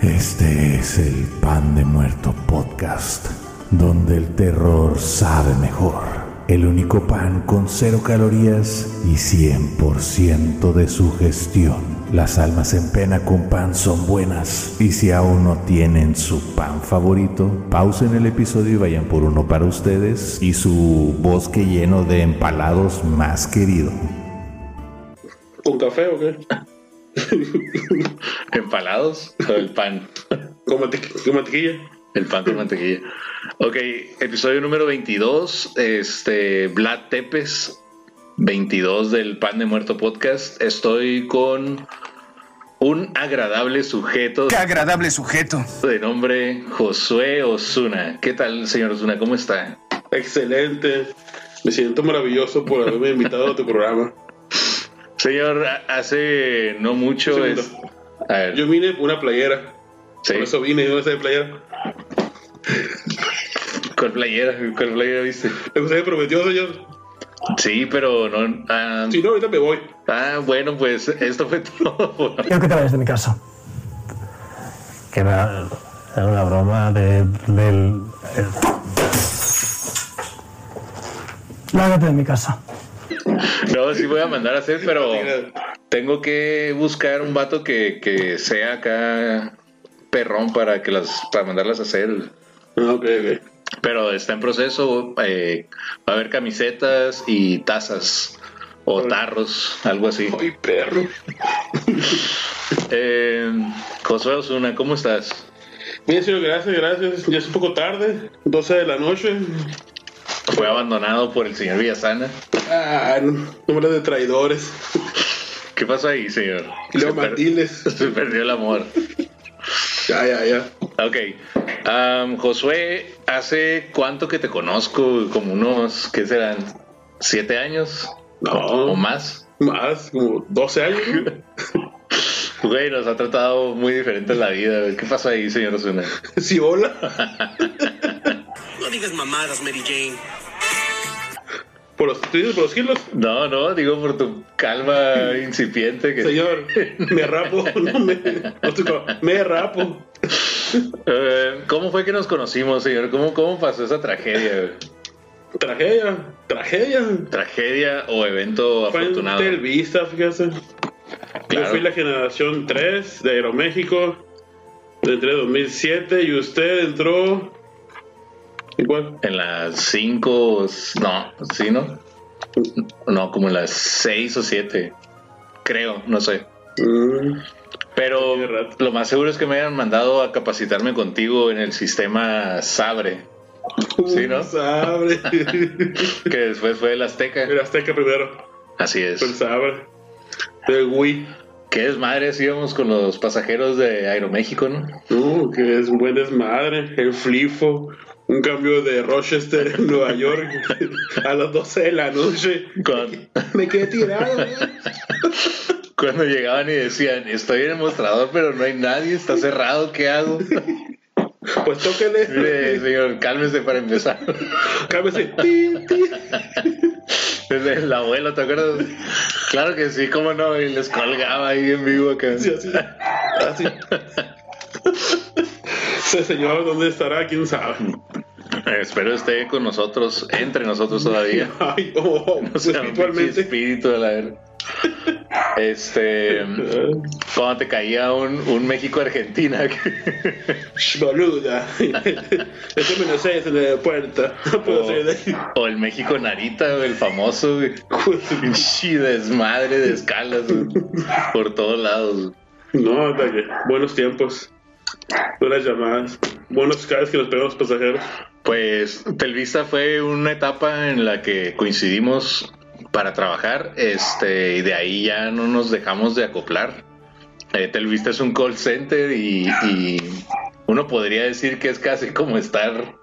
Este es el Pan de Muerto Podcast, donde el terror sabe mejor. El único pan con cero calorías y 100% de su gestión. Las almas en pena con pan son buenas. Y si aún no tienen su pan favorito, pausen el episodio y vayan por uno para ustedes y su bosque lleno de empalados más querido. ¿Con café o qué? ¿Empalados o el pan? ¿Con, mantequ- con mantequilla? El pan con mantequilla. Ok, episodio número 22. Este, Vlad Tepes, 22 del Pan de Muerto Podcast. Estoy con un agradable sujeto Qué agradable sujeto. de nombre Josué Osuna. ¿Qué tal, señor Osuna? ¿Cómo está? Excelente. Me siento maravilloso por haberme invitado a tu programa. Señor, a- hace no mucho Un es. segundo. A ver, Yo vine por una playera. sí, Por eso vine, yo no sé de playera. ¿Cuál playera? ¿Cuál playera viste? ¿Usted me prometió, señor? Sí, pero no. ah, Si no, ahorita me voy. ah, bueno, pues esto fue todo. Quiero que te vayas de mi casa. Que era, era una broma de, del... el- Lárgate de mi casa. No, sí voy a mandar a hacer, pero tengo que buscar un vato que, que sea acá perrón para que las para mandarlas a hacer. Ok, ok. Pero está en proceso. eh, va a haber camisetas y tazas o tarros, algo así. Ay, perro. Eh, Josué Osuna, ¿cómo estás? Bien, señor, gracias, gracias. Ya es un poco tarde, 12 de la noche. Fue abandonado por el señor Villasana. Ah, no, número de traidores. ¿Qué pasó ahí, señor? Leo Se per-. Se perdió el amor. Ya, ya, ya. Ok. Am, Josué, ¿hace cuánto que te conozco? Como unos, ¿qué serán? ¿Siete años? No. ¿O más? Más, como 12 años. Güey, nos ha tratado muy diferente la vida. ¿Qué pasó ahí, señor Osuna? Sí, hola. No digas mamadas, Mary Jane. ¿Por los, ¿Tú dices por los kilos? No, no, digo por tu calva incipiente. Que... Señor, me rapo. No, me, me rapo. Eh, ¿Cómo fue que nos conocimos, señor? ¿Cómo, cómo pasó esa tragedia? Tragedia, tragedia. ¿Tragedia o evento Fue en afortunado? Televisa, fíjese. Claro. Yo fui la generación 3 de Aeroméxico. Entré en 2007 y usted entró. Igual. En las cinco, no, ¿sí, no? No, como en las seis o siete. Creo, no sé. Mm, Pero lo más seguro es que me hayan mandado a capacitarme contigo en el sistema Sabre, Sí, ¿no? Sabre. que después fue el Azteca. El Azteca primero. Así es. El Sabre. El Wii. Qué desmadre hacíamos con los pasajeros de Aeroméxico, ¿no? Uh, es buen desmadre. El Flifo. Un cambio de Rochester, Nueva York. a las 12 de la noche. Cuando, Me quedé tirado. ¿eh? cuando llegaban y decían, estoy en el mostrador, pero no hay nadie, está cerrado, ¿qué hago? Pues tóquele. Mire, señor, cálmese para empezar. Cálmese. Tin, tin. Desde el abuelo, ¿te acuerdas? Claro que sí, cómo no, y les colgaba ahí en vivo acá. Sí, así. Así. Ese señor, ¿dónde estará? ¿Quién sabe? Espero esté con nosotros, entre nosotros todavía. Ay, oh, O sea, espiritualmente. espíritu de la. Este, cuando te caía un, un México-Argentina, Boluda. Este me lo sé, es en la puerta. No puedo o, salir de ahí. o el México-Narita, el famoso. Pinche desmadre de escalas, por todos lados. No, hasta que buenos tiempos. Buenas llamadas. Buenos cables que nos pegamos los pasajeros. Pues Telvista fue una etapa en la que coincidimos para trabajar, este, y de ahí ya no nos dejamos de acoplar. Eh, Telvista es un call center y, y uno podría decir que es casi como estar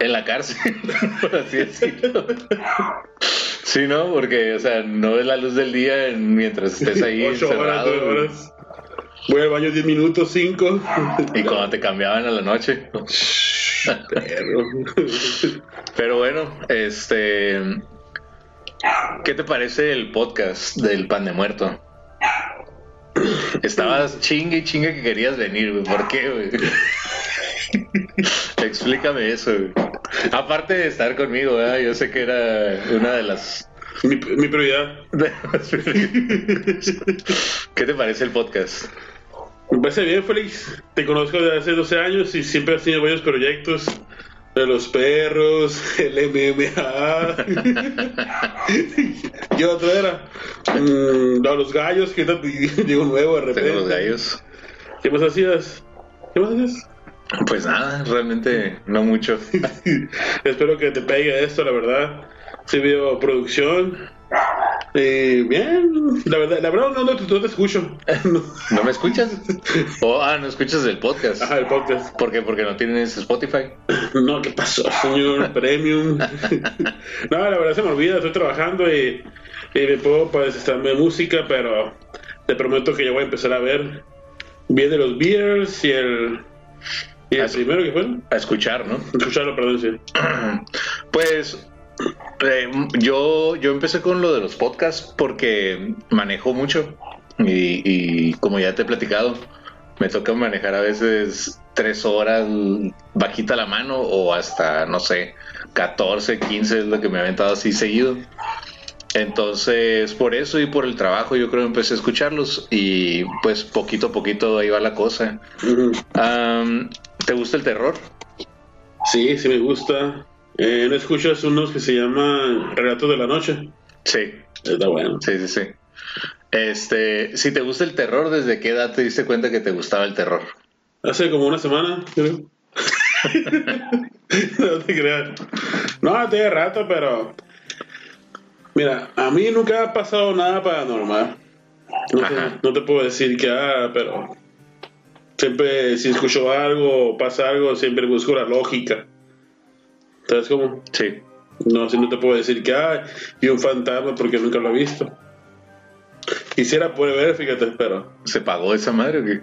En la cárcel, por así decirlo. Sí, ¿no? Porque, o sea, no ves la luz del día en- mientras estés ahí Ocho horas, encerrado. nueve horas. Voy al baño 10 minutos, 5. Y cuando te cambiaban a la noche. Pero bueno, este. ¿Qué te parece el podcast del pan de muerto? Estabas chingue y chingue que querías venir, güey. ¿Por qué, güey? Explícame eso, güey. Aparte de estar conmigo, ¿verdad? Yo sé que era una de las. mi, mi prioridad. ¿Qué te parece el podcast? Me parece bien, Félix. Te conozco desde hace 12 años y siempre has tenido varios proyectos. De los perros, el MMA. y otro era. mm, no, los gallos, que digo nuevo de repente. Tengo los gallos. ¿Qué más hacías? ¿Qué más hacías? Pues nada, realmente no mucho. Espero que te pegue esto, la verdad. Sí veo producción. Eh, bien, la verdad, la verdad no, no, te- no te escucho. ¿No me escuchas? Oh, ah, no escuchas el podcast. Ajá, el podcast. ¿Por qué? Porque no tienes Spotify. No, ¿qué pasó, señor Premium? no, la verdad se me olvida, estoy trabajando y, y me puedo pues música, pero te prometo que ya voy a empezar a ver. Viene los Beers y el. ¿Y el primero que fue? A escuchar, ¿no? Escucharlo, perdón, sí. Pues eh, yo, yo empecé con lo de los podcasts porque manejo mucho y, y como ya te he platicado, me toca manejar a veces tres horas bajita la mano o hasta, no sé, 14, 15 es lo que me ha aventado así seguido. Entonces, por eso y por el trabajo yo creo empecé a escucharlos y pues poquito a poquito ahí va la cosa. ¿Te gusta el terror? Sí, sí me gusta. Eh, ¿No escuchas unos que se llaman Relatos de la Noche? Sí, Está bueno. Sí, sí, sí. Este, si te gusta el terror, ¿desde qué edad te diste cuenta que te gustaba el terror? Hace como una semana, creo. no te creas. No, tiene rato, pero. Mira, a mí nunca ha pasado nada paranormal. No te, no te puedo decir que, ah, pero. Siempre, si escucho algo o pasa algo, siempre busco la lógica. ¿Sabes cómo? Sí. No, si no te puedo decir que, ah, vi un fantasma porque nunca lo he visto. Quisiera poder ver, fíjate, pero. ¿Se pagó esa madre o qué?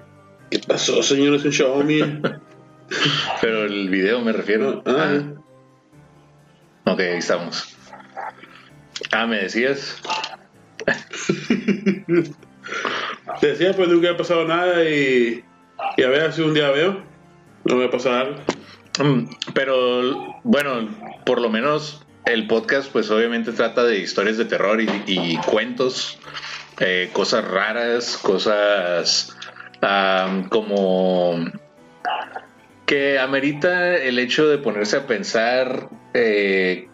¿Qué pasó, señor? Es un Xiaomi. Pero el video me refiero. Ah, Ah, ok, ahí estamos. Ah, me decías. Te decía, pues nunca ha pasado nada y, y a ver si un día veo, no me va a pasar. Mm, Pero bueno, por lo menos el podcast, pues obviamente trata de historias de terror y, cuentos, eh, cosas raras, cosas am, como que amerita el hecho de ponerse a pensar eh,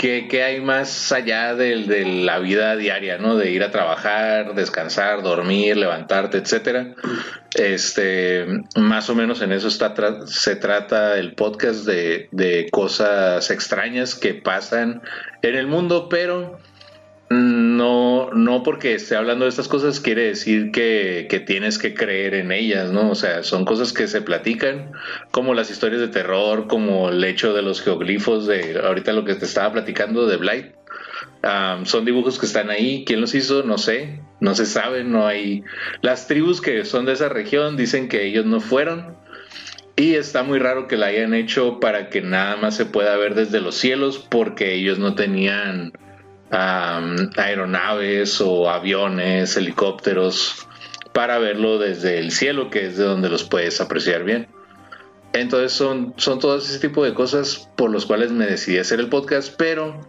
qué, qué hay más allá del- de, la vida diaria, ¿no? De ir a trabajar, descansar, dormir, levantarte, etcétera. Este, más o menos en eso está tra- se trata el podcast de, de cosas extrañas que pasan en el mundo, pero no, no porque esté hablando de estas cosas quiere decir que, tienes que creer en ellas, ¿no? O sea, son cosas que se platican, como las historias de terror, como el hecho de los geoglifos, de ahorita lo que te estaba platicando de Blight. Son dibujos que están ahí. ¿Quién los hizo? No sé. No se sabe. No hay. Las tribus que son de esa región dicen que ellos no fueron. Y está muy raro que la hayan hecho para que nada más se pueda ver desde los cielos porque ellos no tenían am, aeronaves o aviones, helicópteros para verlo desde el cielo, que es de donde los puedes apreciar bien. Entonces son, son todo ese tipo de cosas por los cuales me decidí hacer el podcast, pero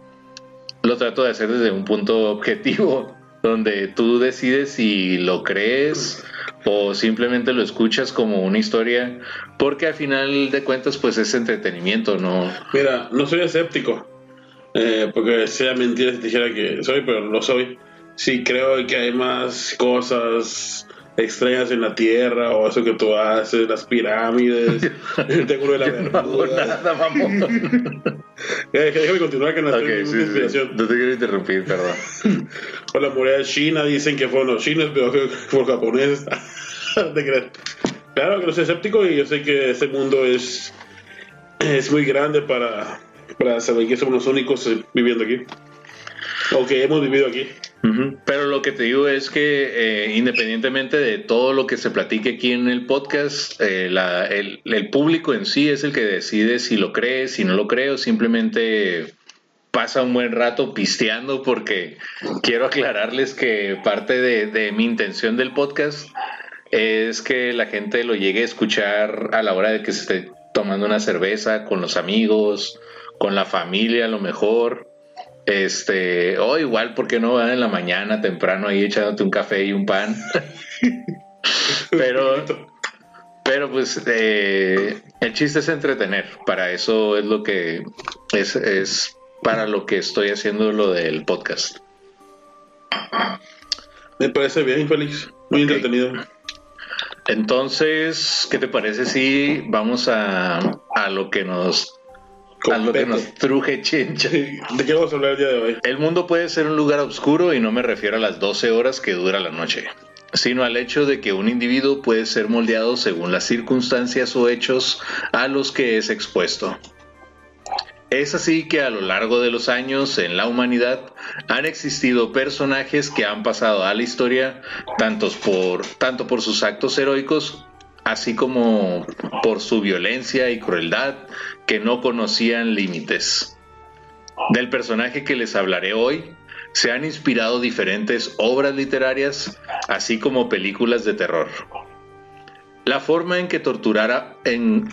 lo trato de hacer desde un punto objetivo, donde tú decides si lo crees o simplemente lo escuchas como una historia, porque al final de cuentas pues es entretenimiento, ¿no? Mira, no soy escéptico, eh, porque sea mentira si dijera que soy, pero no soy. Sí creo que hay más cosas extrañas en la Tierra, o eso que tú haces, las pirámides, el triángulo de la No Bermuda. nada, mamón. Eh, Déjame continuar que no estoy Ok, en sí, ninguna sí, inspiración. No te quiero interrumpir, perdón. O la muralla china dicen que fueron los chinos, pero que fueron japoneses. No. Claro que no soy escéptico y yo sé que este mundo es es muy grande para, para saber que somos los únicos eh, viviendo aquí. O que hemos vivido aquí. Pero lo que te digo es que eh, independientemente de todo lo que se platique aquí en el podcast, eh, el público en sí es el que decide si lo cree, si no lo cree o simplemente pasa un buen rato pisteando porque quiero aclararles que parte de, de mi intención del podcast es que la gente lo llegue a escuchar a la hora de que se esté tomando una cerveza con los amigos, con la familia a lo mejor. Este, o igual, ¿por qué no van en la mañana temprano ahí echándote un café y un pan? pero, pero pues eh, el chiste es entretener. Para eso es lo que es, es para lo que estoy haciendo lo del podcast. Me parece bien, Félix. Muy entretenido. Entonces, ¿qué te parece si vamos a, a lo que nos a lo que nos truje chincha? ¿De qué vamos a hablar el día de hoy? El mundo puede ser un lugar oscuro y no me refiero a las 12 horas que dura la noche, sino al hecho de que un individuo puede ser moldeado según las circunstancias o hechos a los que es expuesto. Es así que a lo largo de los años en la humanidad han existido personajes que han pasado a la historia por, tanto por sus actos heroicos, así como por su violencia y crueldad que no conocían límites. Del personaje que les hablaré hoy se han inspirado diferentes obras literarias, así como películas de terror. La forma en que torturara en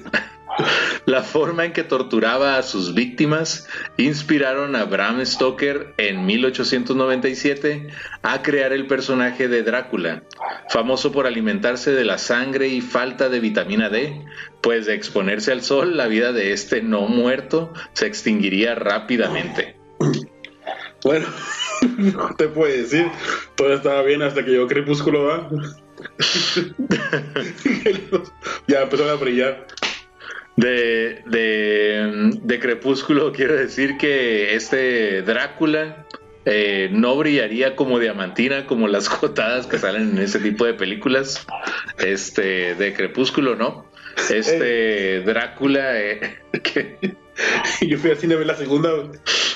la forma en que torturaba a sus víctimas inspiraron a Bram Stoker en 1897 a crear el personaje de Drácula, famoso por alimentarse de la sangre y falta de vitamina D, pues de exponerse al sol la vida de este no muerto se extinguiría rápidamente. Bueno, no te puedo decir. Todo estaba bien hasta que llegó Crepúsculo, ¿va? ya empezó a brillar. De, de, de Crepúsculo quiero decir que este Drácula eh, no brillaría como diamantina como las jotadas que salen en ese tipo de películas. Este de Crepúsculo no. Este Drácula eh, que Yo fui al cine a ver la segunda. güey.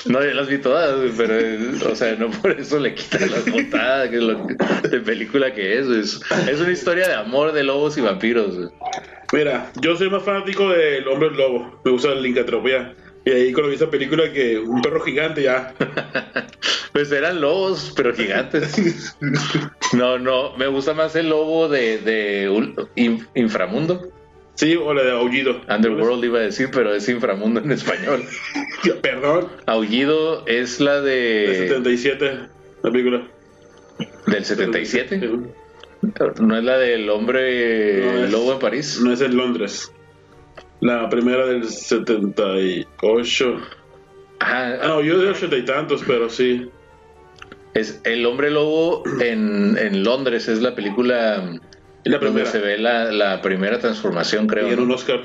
no yo las vi todas, güey, pero eh, o sea no por eso le quitan las jotadas que es lo de película que es. Es, es una historia de amor de lobos y vampiros. güey. Mira, yo soy más fanático del hombre lobo. Me gusta la lincatropía. Y ahí cuando vi esa película que un perro gigante ya. Pues eran lobos, pero gigantes. No, no, me gusta más el lobo de, de inframundo. Sí, o la de Aullido. Underworld iba a decir, pero es inframundo en español. Perdón. Aullido es la De de 77, la película. del 77. No es la del hombre No, es- lobo en París. No es en Londres. La primera del 78. Ajá, Ah, no, yo de ochenta y tantos, pero sí. es el hombre lobo en, en Londres es la película La donde se ve la, la primera transformación, creo. Y en ¿no? un Oscar.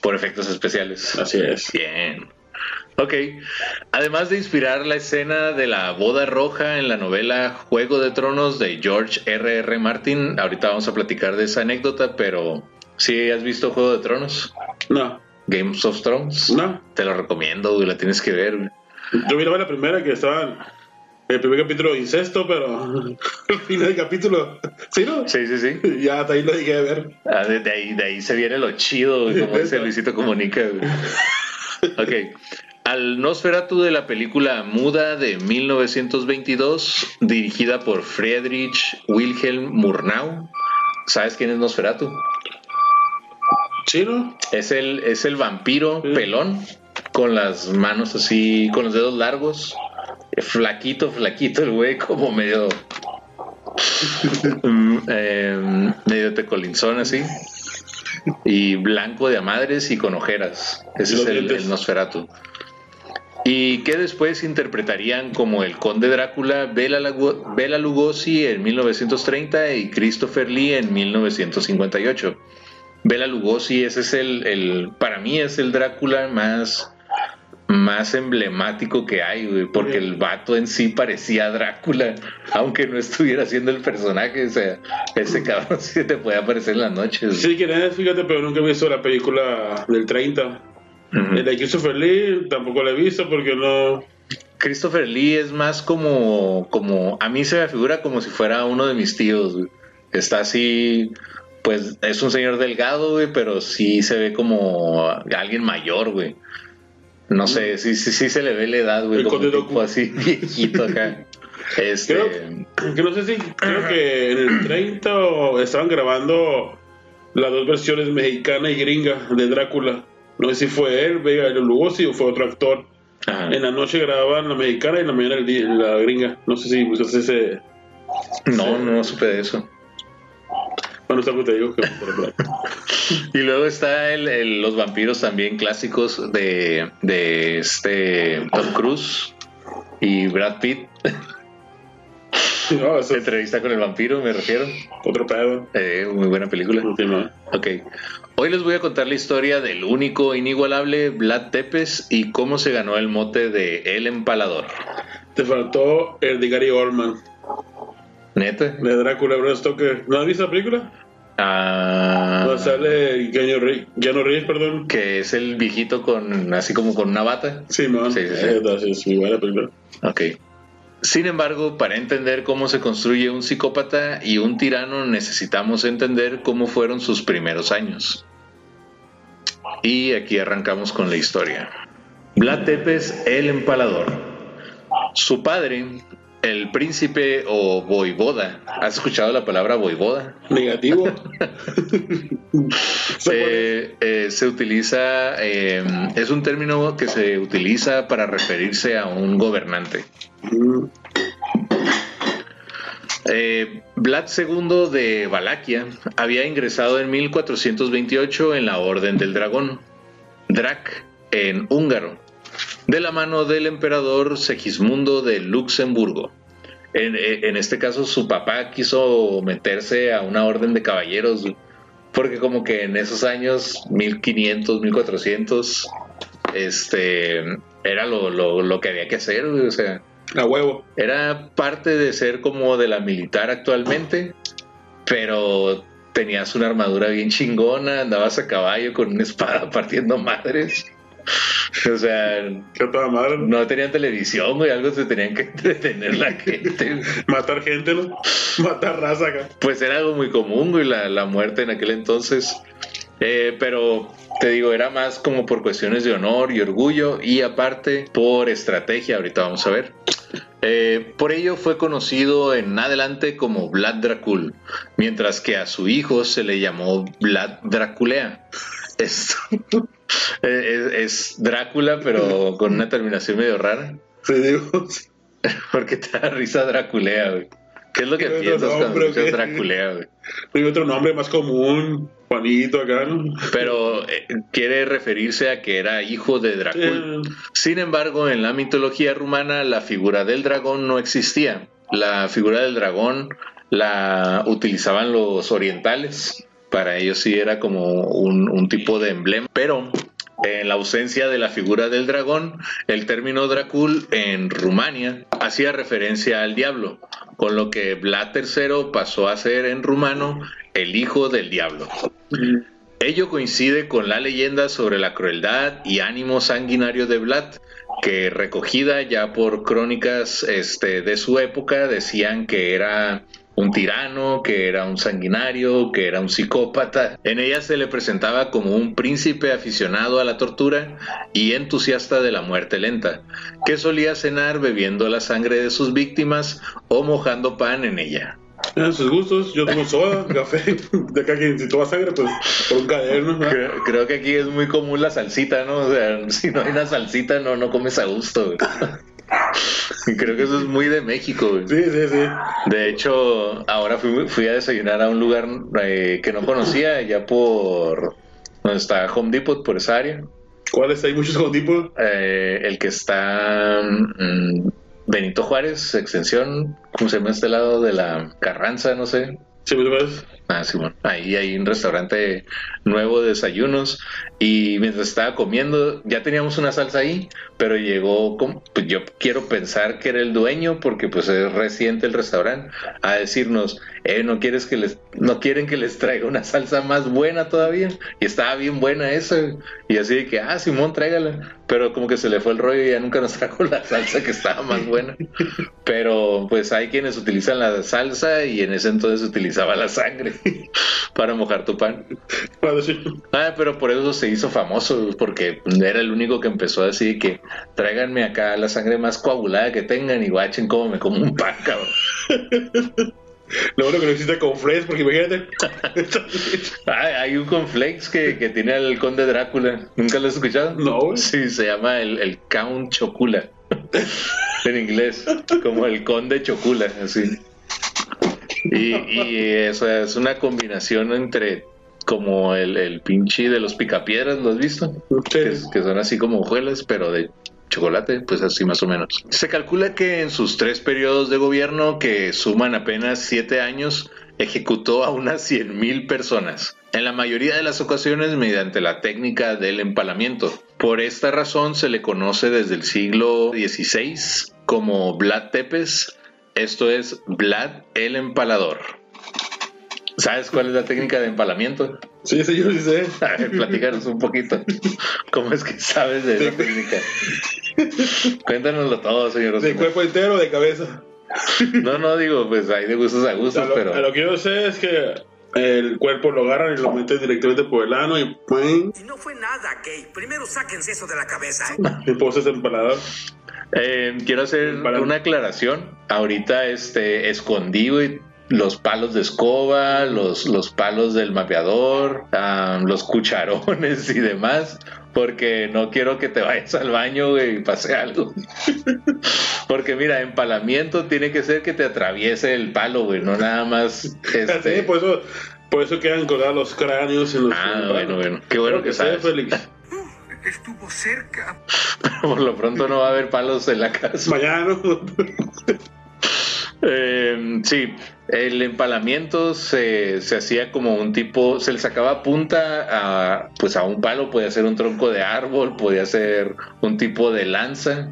Por efectos especiales. Así es. Bien. Ok. Además de inspirar la escena de la boda roja en la novela Juego de Tronos de George R. R. Martin, ahorita vamos a platicar de esa anécdota, pero si has visto Juego de Tronos, No, Games of Thrones, no. te lo recomiendo, güey, la tienes que ver. güey. Yo miraba la primera que estaba en el primer capítulo incesto, pero al final del capítulo. ¿Sí, no? Sí, sí, sí. Ya hasta ahí lo dejé de ver. Ah, de, de ahí, de ahí se viene lo chido, como dice Luisito Comunica. Ok. Al Nosferatu de la película muda de 1922, dirigida por Friedrich Wilhelm Murnau. ¿Sabes quién es Nosferatu? ¿Sí, no? Es el, es el vampiro Sí. pelón, con las manos así, con los dedos largos. Flaquito, flaquito el güey, como medio. mm, eh, medio tecolinzón así. Y blanco de a madres y con ojeras. Ese es el, Nosferatu. Y que después interpretarían como el conde Drácula Bela Lugosi en 1930 y Christopher Lee en 1958. Bela Lugosi, ese es el, el- para mí es el Drácula más, más emblemático que hay, güey, porque el vato en sí parecía Drácula, aunque no estuviera haciendo el personaje, o sea, ese cabrón sí te puede aparecer en las noches. Sí, que nada, fíjate, pero nunca he visto la película del 30. Ujú. El de Christopher Lee tampoco la he visto porque no. Christopher Lee es más como, como, a mí se me figura como si fuera uno de mis tíos, güey. Está así, pues es un señor delgado, güey, pero sí se ve como alguien mayor, güey. No sé, sí, sí, sí se le ve la edad, güey, El como tipo así viejito acá. Este, Creo, que no sé si, creo que en el 30 o estaban grabando las dos versiones mexicana y gringa de Drácula. No sé si fue él, Vega Lugosi o fue otro actor. ajá. En la noche grababan la mexicana y en la mañana la gringa. No sé si pues, ese. no, no supe de eso. Bueno, te digo que. Y luego está el, el- los vampiros también clásicos de, de este Tom Cruise y Brad Pitt. No, eso es Entrevista con el vampiro, me refiero. otro pedo. Eh, muy buena película. Última. Ok. Hoy les voy a contar la historia del único, inigualable Vlad Tepes y cómo se ganó el mote de El Empalador. Te faltó el de Gary Oldman, ¿Neta? de Drácula, Bram Stoker. ¿No has visto la película? Ah, No sale Keanu Reeves, perdón. que es el viejito con así como con una bata. Sí, man. Sí, sí, sí. Eh, no, sí, es muy buena película. Ok. Sin embargo, para entender cómo se construye un psicópata y un tirano, necesitamos entender cómo fueron sus primeros años. Y aquí arrancamos con la historia. Vlad Tepes, el empalador. Su padre, el príncipe o voivoda. ¿Has escuchado la palabra voivoda? Negativo. Se, eh, se utiliza, eh, es un término que se utiliza para referirse a un gobernante. Eh, Vlad II de Valaquia había ingresado en 1428 en la Orden del Dragón, Drac, en húngaro, de la mano del emperador Segismundo de Luxemburgo. En, eh, en este caso, su papá quiso meterse a una orden de caballeros, porque como que en esos años, 1500, 1400, este, era lo, lo, lo que había que hacer, o sea, A huevo. era parte de ser como de la militar actualmente, pero tenías una armadura bien chingona, andabas a caballo con una espada partiendo madres. O sea, madre. no tenían televisión, güey, algo se tenían que entretener la gente. Matar gente, ¿no? Matar raza acá. Pues era algo muy común, güey, la, la muerte en aquel entonces. Eh, pero te digo, era más como por cuestiones de honor y orgullo y aparte por estrategia, ahorita vamos a ver. Eh, por ello fue conocido en adelante como Vlad Dracul, mientras que a su hijo se le llamó Vlad Draculea. Es, es, es Drácula, pero con una terminación medio rara. Sí, digo. Porque te da risa Draculea, güey. ¿Qué es lo que ¿Qué otro piensas cuando nombre, escuchas? Draculea, güey? Hay otro nombre más común. Juanito acá, ¿no? Pero eh, quiere referirse a que era hijo de Dracul. Eh, Sin embargo, en la mitología rumana la figura del dragón no existía. La figura del dragón la utilizaban los orientales. Para ellos sí era como un, tipo de emblema. Pero en la ausencia de la figura del dragón, el término Dracul en Rumania hacía referencia al diablo, con lo que Vlad III pasó a ser en rumano el hijo del diablo. Ello coincide con la leyenda sobre la crueldad y ánimo sanguinario de Vlad, que recogida ya por crónicas este, de su época decían que era un tirano, que era un sanguinario, que era un psicópata. En ella se le presentaba como un príncipe aficionado a la tortura y entusiasta de la muerte lenta, que solía cenar bebiendo la sangre de sus víctimas o mojando pan en ella. eran sus gustos. Yo tomo soda, café. De acá que si toma sangre, pues por un caderno. ¿no? Creo, creo que aquí es muy común la salsita, ¿no? O sea, si no hay una salsita, no, no comes a gusto. creo que eso es muy de México. güey. Sí, sí, sí. De hecho, ahora fui, fui a desayunar a un lugar eh, que no conocía, ya por donde está Home Depot, por esa área. ¿Cuáles hay muchos con tipo? Eh, el que está mm, Benito Juárez, extensión, ¿cómo se llama este lado de la Carranza? No sé. Sí, pues, Ah, sí, bueno. Ahí hay un restaurante nuevo de desayunos y mientras estaba comiendo ya teníamos una salsa ahí, pero llegó, como- pues yo quiero pensar que era el dueño porque pues es reciente el restaurante a decirnos, eh, no quieres que les, no quieren que les traiga una salsa más buena todavía y estaba bien buena esa y así de que, ah, Simón, tráigala, pero como que se le fue el rollo y ya nunca nos trajo la salsa que estaba más buena, pero pues hay quienes utilizan la salsa y en ese entonces utilizaba la sangre para mojar tu pan. Ah, pero por eso se hizo famoso, porque era el único que empezó así que tráiganme acá la sangre más coagulada que tengan y guachen cómo me como un pan, cabrón. Lo bueno que no existe con Fresh, porque imagínate. Ah, hay un conflex que, que tiene al conde Drácula. ¿Nunca lo has escuchado? No. Sí, se llama el, el Count Chocula. en inglés. Como el conde Chocula, así. Y, y es una combinación entre como el, el pinche de los picapiedras, ¿lo has visto? que, que son así como hojuelas, pero de chocolate, pues así más o menos. Se calcula que en sus tres periodos de gobierno, que suman apenas siete años, ejecutó a unas 100.000 personas, en la mayoría de las ocasiones mediante la técnica del empalamiento. Por esta razón se le conoce desde el siglo XVI como Vlad Tepes, esto es Vlad el Empalador. ¿Sabes cuál es la técnica de empalamiento? Sí, sí, yo sí sé. A ver, platícanos un poquito. ¿Cómo es que sabes de esa técnica? Cuéntanoslo todo, señor. ¿De cuerpo entero o de cabeza? No, no, digo, pues hay de gustos a A gustos, lo, pero... a lo que yo sé es que el cuerpo lo agarran y lo meten directamente por el ano y ¡pum! Y no fue nada, Kate. Primero sáquense eso de la cabeza. y poses empalador. Eh, quiero hacer una aclaración. Ahorita este, escondí, güey, los palos de escoba, los, los palos del mapeador, ah, los cucharones y demás, porque no quiero que te vayas al baño, güey, y pase algo. porque mira, empalamiento tiene que ser que te atraviese el palo, güey, no nada más... Este... Sí, por eso, por eso quedan colgados los cráneos en los. Ah, bueno, bueno. Qué bueno Creo que sé, sabes. Félix. Estuvo cerca. Por lo pronto no va a haber palos en la casa. Mañana. Eh, sí, el empalamiento se, se hacía como un tipo, se le sacaba punta a, pues a un palo, podía ser un tronco de árbol, podía ser un tipo de lanza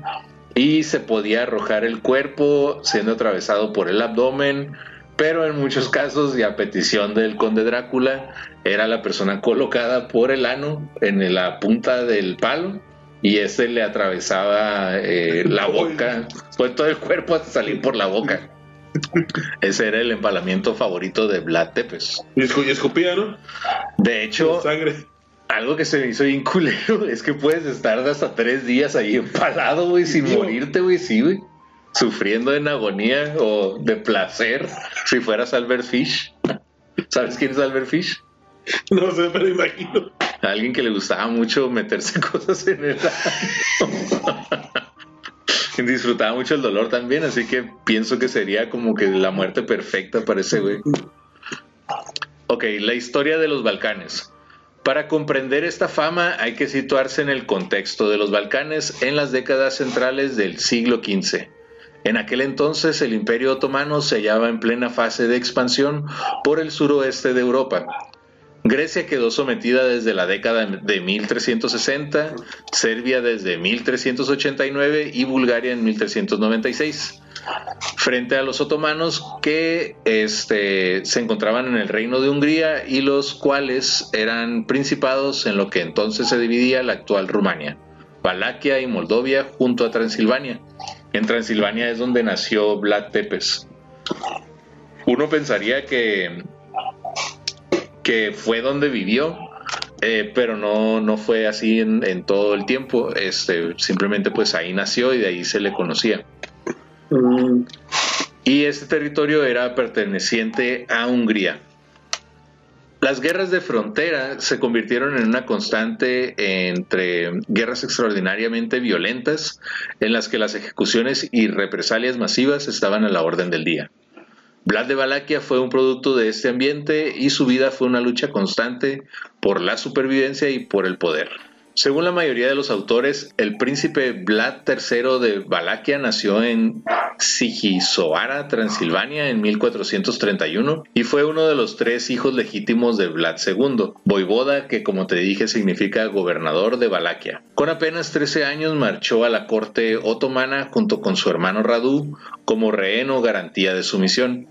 y se podía arrojar el cuerpo siendo atravesado por el abdomen, pero en muchos casos y a petición del conde Drácula era la persona colocada por el ano en la punta del palo y ese le atravesaba eh, la boca, pues todo el cuerpo hasta salir por la boca. Ese era el empalamiento favorito de Vlad Tepes. Y escu- y escupía, ¿no? De hecho, Sangre. algo que se me hizo bien culero es que puedes estar hasta tres días ahí empalado, güey, sin morirte, güey, sí, güey. Sufriendo en agonía o de placer si fueras Albert Fish. ¿Sabes quién es Albert Fish? No sé, pero imagino. Alguien que le gustaba mucho meterse cosas en el Disfrutaba mucho el dolor también, así que pienso que sería como que la muerte perfecta para ese güey. Ok, la historia de los Balcanes. Para comprender esta fama hay que situarse en el contexto de los Balcanes en las décadas centrales del siglo XV. En aquel entonces el Imperio Otomano se hallaba en plena fase de expansión por el suroeste de Europa. Grecia quedó sometida desde la década de 1360, Serbia desde 1389 y Bulgaria en 1396 frente a los otomanos que este, se encontraban en el reino de Hungría y los cuales eran principados en lo que entonces se dividía la actual Rumania, Valaquia y Moldovia junto a Transilvania. En Transilvania es donde nació Vlad Tepes. Uno pensaría que, que fue donde vivió, eh, pero no, no fue así en, en todo el tiempo. Este, simplemente pues ahí nació y de ahí se le conocía. Mm, y este territorio era perteneciente a Hungría. Las guerras de frontera se convirtieron en una constante entre guerras extraordinariamente violentas en las que las ejecuciones y represalias masivas estaban a la orden del día. Vlad de Valaquia fue un producto de este ambiente y su vida fue una lucha constante por la supervivencia y por el poder. Según la mayoría de los autores, el príncipe Vlad III de Valaquia nació en Sigisoara, Transilvania, en 1431, y fue uno de los tres hijos legítimos de Vlad II, voivoda, que como te dije significa gobernador de Valaquia. Con apenas 13 años marchó a la corte otomana junto con su hermano Radu como rehén o garantía de sumisión.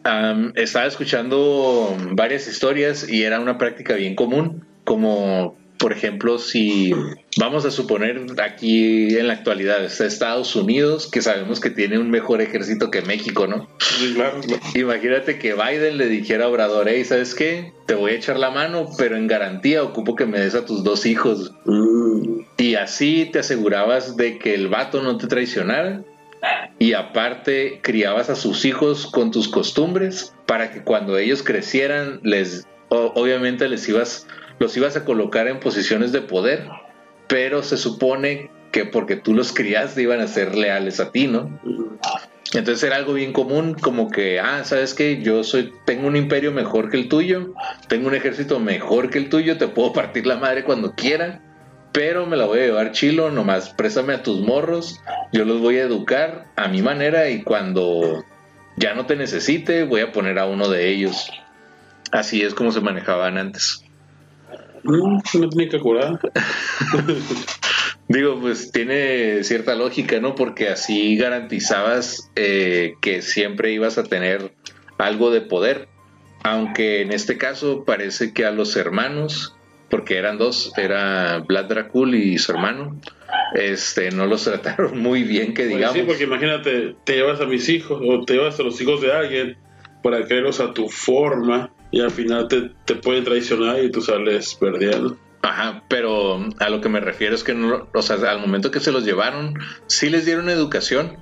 Estaba escuchando varias historias y era una práctica bien común, como por ejemplo, si vamos a suponer aquí en la actualidad está Estados Unidos, que sabemos que tiene un mejor ejército que México, ¿no? Sí, claro. claro. Imagínate que Biden le dijera a Obrador, hey, ¿sabes qué? Te voy a echar la mano, pero en garantía ocupo que me des a tus dos hijos. Mm, Y así te asegurabas de que el vato no te traicionara. Y aparte criabas a sus hijos con tus costumbres para que cuando ellos crecieran, les obviamente les ibas, los ibas a colocar en posiciones de poder, pero se supone que porque tú los criaste iban a ser leales a ti, ¿no? Entonces era algo bien común, como que, ah, ¿sabes qué? Yo soy, tengo un imperio mejor que el tuyo, tengo un ejército mejor que el tuyo, te puedo partir la madre cuando quiera, pero me la voy a llevar chilo, nomás préstame a tus morros, yo los voy a educar a mi manera y cuando ya no te necesite, voy a poner a uno de ellos. Así es como se manejaban antes. Mm, una técnica curada. Digo, pues tiene cierta lógica, ¿no? Porque así garantizabas eh, que siempre ibas a tener algo de poder. Aunque en este caso parece que a los hermanos, porque eran dos, era Vlad Dracul y su hermano, este, no los trataron muy bien, que Pues digamos. sí, porque imagínate, te llevas a mis hijos o te llevas a los hijos de alguien para creerlos a tu forma y al final te, te pueden traicionar y tú sales perdiendo. Ajá, pero a lo que me refiero es que no, o sea, al momento que se los llevaron, sí les dieron educación,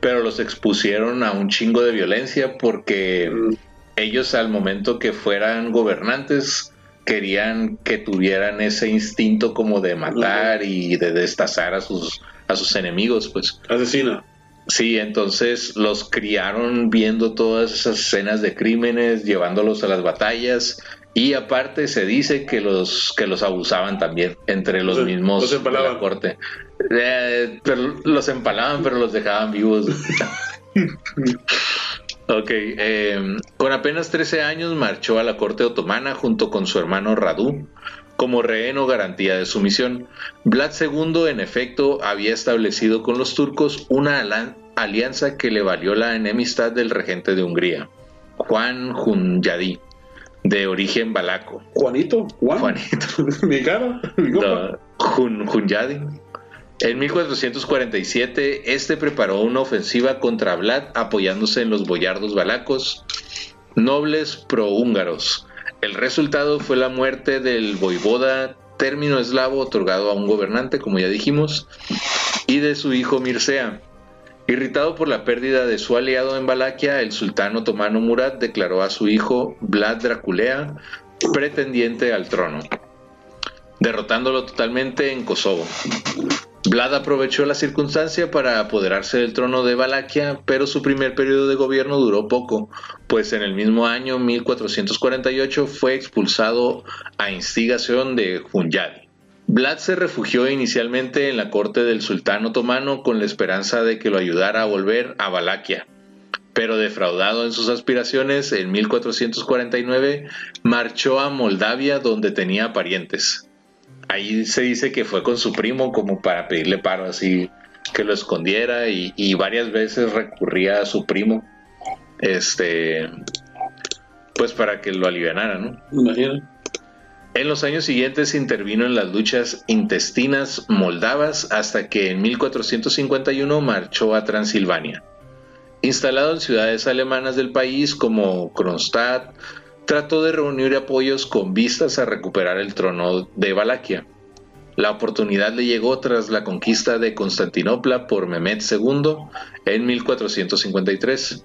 pero los expusieron a un chingo de violencia porque Mm, ellos al momento que fueran gobernantes querían que tuvieran ese instinto como de matar y de destazar a sus a sus enemigos, pues. Asesina. Sí, entonces los criaron viendo todas esas escenas de crímenes, llevándolos a las batallas y aparte se dice que los que los abusaban también entre los Los- mismos los de empalaban. la corte. Eh, pero los empalaban, pero los dejaban vivos. ok, eh, con apenas 13 años marchó a la corte otomana junto con su hermano Radu como rehén o garantía de sumisión. Vlad II, en efecto, había establecido con los turcos una alianza que le valió la enemistad del regente de Hungría, Juan Hunyadi, de origen balaco. Juanito, Juan. Juanito. mi cara, mi. No, Hun- Hunyadi. En 1447, este preparó una ofensiva contra Vlad apoyándose en los boyardos balacos, nobles prohúngaros. El resultado fue la muerte del voivoda, término eslavo otorgado a un gobernante, como ya dijimos, y de su hijo Mircea. Irritado por la pérdida de su aliado en Valaquia, el sultán otomano Murad declaró a su hijo Vlad Draculea pretendiente al trono derrotándolo totalmente en Kosovo. Vlad aprovechó la circunstancia para apoderarse del trono de Valaquia, pero su primer periodo de gobierno duró poco, pues en el mismo año 1448 fue expulsado a instigación de Hunyadi. Vlad se refugió inicialmente en la corte del sultán otomano con la esperanza de que lo ayudara a volver a Valaquia. Pero defraudado en sus aspiraciones, en 1449 marchó a Moldavia donde tenía parientes ahí se dice que fue con su primo como para pedirle paro así que lo escondiera y, y varias veces recurría a su primo este pues para que lo alivianara ¿no? Imagina. En los años siguientes intervino en las luchas intestinas moldavas hasta que en 1451 marchó a Transilvania. Instalado en ciudades alemanas del país como Kronstadt, trató de reunir apoyos con vistas a recuperar el trono de Valaquia. La oportunidad le llegó tras la conquista de Constantinopla por Mehmet II en 1453.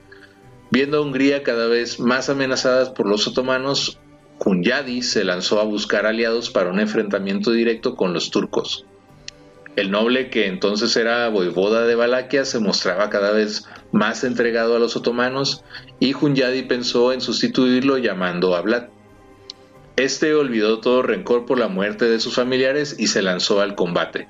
Viendo a Hungría cada vez más amenazadas por los otomanos, Hunyadi se lanzó a buscar aliados para un enfrentamiento directo con los turcos. El noble, que entonces era voivoda de Valaquia, se mostraba cada vez más entregado a los otomanos y Hunyadi pensó en sustituirlo llamando a Vlad. Este olvidó todo rencor por la muerte de sus familiares y se lanzó al combate.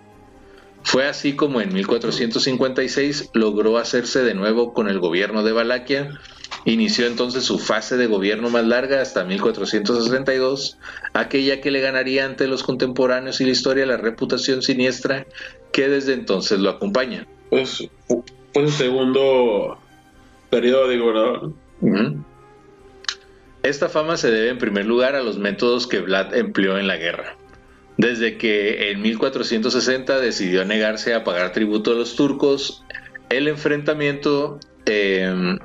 Fue así como en 1456 logró hacerse de nuevo con el gobierno de Valaquia. Inició entonces su fase de gobierno más larga hasta 1462, aquella que le ganaría ante los contemporáneos y la historia la reputación siniestra que desde entonces lo acompaña. Fue segundo periodo de gobernador. Esta fama se debe en primer lugar a los métodos que Vlad empleó en la guerra. Desde que en 1460 decidió negarse a pagar tributo a los turcos, el enfrentamiento eh,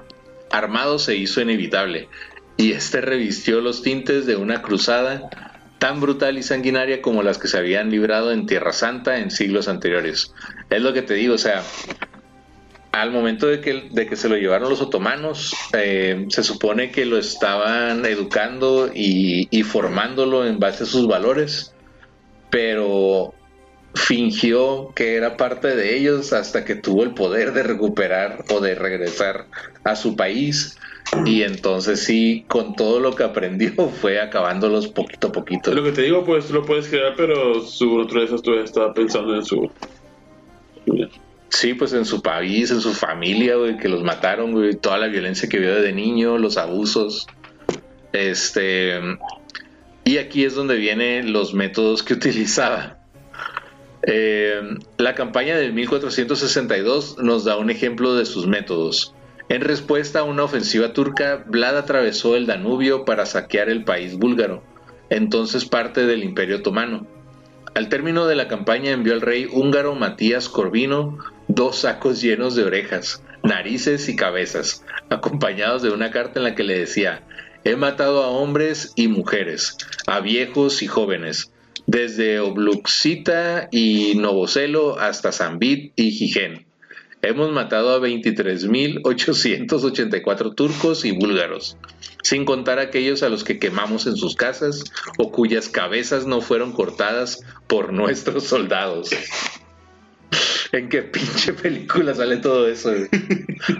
armado se hizo inevitable y este revistió los tintes de una cruzada tan brutal y sanguinaria como las que se habían librado en Tierra Santa en siglos anteriores. Es lo que te digo, o sea, al momento de que, de que se lo llevaron los otomanos, eh, se supone que lo estaban educando y, formándolo en base a sus valores, pero fingió que era parte de ellos hasta que tuvo el poder de recuperar o de regresar a su país. Y entonces sí, con todo lo que aprendió, fue acabándolos poquito a poquito. Lo que te digo, pues tú lo puedes crear, pero su naturaleza todavía estaba pensando en su. Sí, pues en su país, en su familia, güey, que los mataron, güey, toda la violencia que vio de niño, los abusos. Este. Y aquí es donde vienen los métodos que utilizaba. Eh, la campaña del 1462 nos da un ejemplo de sus métodos. En respuesta a una ofensiva turca, Vlad atravesó el Danubio para saquear el país búlgaro, entonces parte del Imperio Otomano. Al término de la campaña envió al rey húngaro Matías Corvino dos sacos llenos de orejas, narices y cabezas, acompañados de una carta en la que le decía, he matado a hombres y mujeres, a viejos y jóvenes, desde Obluxita y Novocelo hasta Zambit y Gijén. Hemos matado a 23.884 turcos y búlgaros, sin contar aquellos a los que quemamos en sus casas o cuyas cabezas no fueron cortadas por nuestros soldados. ¿En qué pinche película sale todo eso? güey?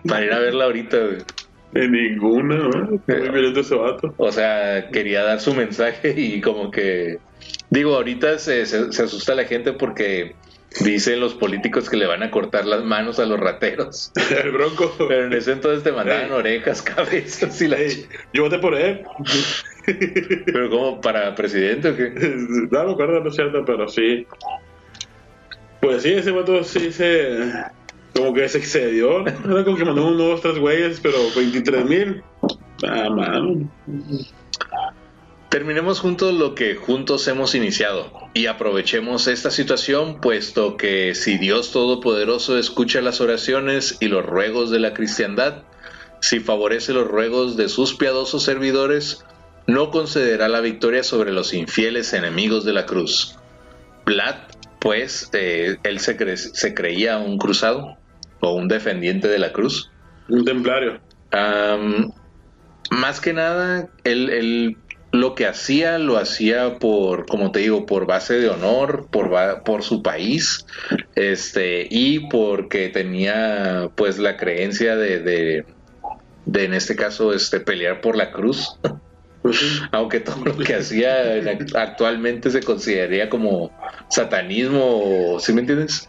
Para ir a verla ahorita. güey. En ninguna, ¿no? Ese vato. O sea, quería dar su mensaje y como que... Digo, ahorita se, se- se asusta la gente porque dicen los políticos que le van a cortar las manos a los rateros. El bronco. Pero en ese entonces te mandaban Ey. orejas, cabezas y la... Ey, yo voté por él. Pero como para presidente o qué? No me acuerdo, no es cierto, pero sí. Pues sí, ese vato sí se. Como que se excedió. Era como que mandó unos tres güeyes, pero 23 mil. Ah, mano. Terminemos juntos lo que juntos hemos iniciado y aprovechemos esta situación puesto que si Dios Todopoderoso escucha las oraciones y los ruegos de la cristiandad, si favorece los ruegos de sus piadosos servidores, no concederá la victoria sobre los infieles enemigos de la cruz. Vlad, pues, eh, él se, cre- se creía un cruzado o un defendiente de la cruz. Un templario. Más que nada, él, él lo que hacía, lo hacía por, como te digo, por base de honor, por, por su país, este, y porque tenía pues la creencia de, de, de, en este caso, este, pelear por la cruz. Pues. Aunque todo lo que hacía en act- actualmente se consideraría como satanismo, ¿sí me entiendes?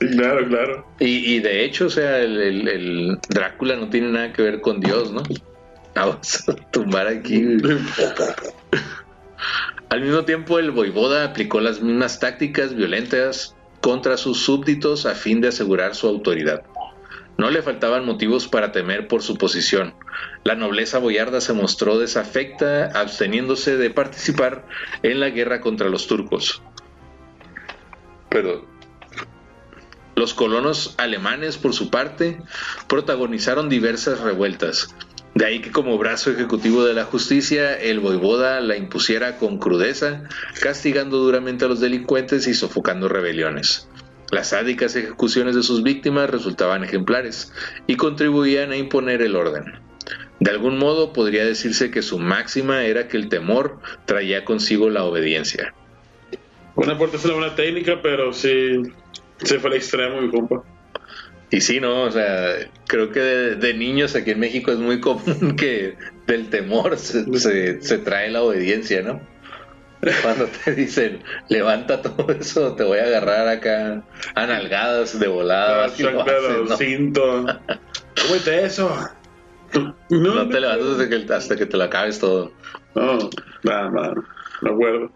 Sí, claro, claro. Y, y de hecho, o sea, el, el- el Drácula no tiene nada que ver con Dios, ¿no? Vamos a tumbar aquí. Al mismo tiempo, el voivoda aplicó las mismas tácticas violentas contra sus súbditos a fin de asegurar su autoridad. No le faltaban motivos para temer por su posición. La nobleza boyarda se mostró desafecta, absteniéndose de participar en la guerra contra los turcos. Perdón. Los colonos alemanes, por su parte, protagonizaron diversas revueltas. De ahí que como brazo ejecutivo de la justicia, el voivoda la impusiera con crudeza, castigando duramente a los delincuentes y sofocando rebeliones. Las sádicas ejecuciones de sus víctimas resultaban ejemplares y contribuían a imponer el orden. De algún modo podría decirse que su máxima era que el temor traía consigo la obediencia. Una puerta es una buena técnica, pero sí. Se fue al extremo, mi compa. Y sí, ¿no? O sea, creo que de, de niños aquí en México es muy común que del temor se, se- se trae la obediencia, ¿no? Cuando te dicen, levanta todo eso, te voy a agarrar acá a nalgadas de volada. Ah, haces, ¿no? cinto. Cómete eso. No, No te levantas hasta que, hasta que te lo acabes todo. No, nada, nada. Me acuerdo.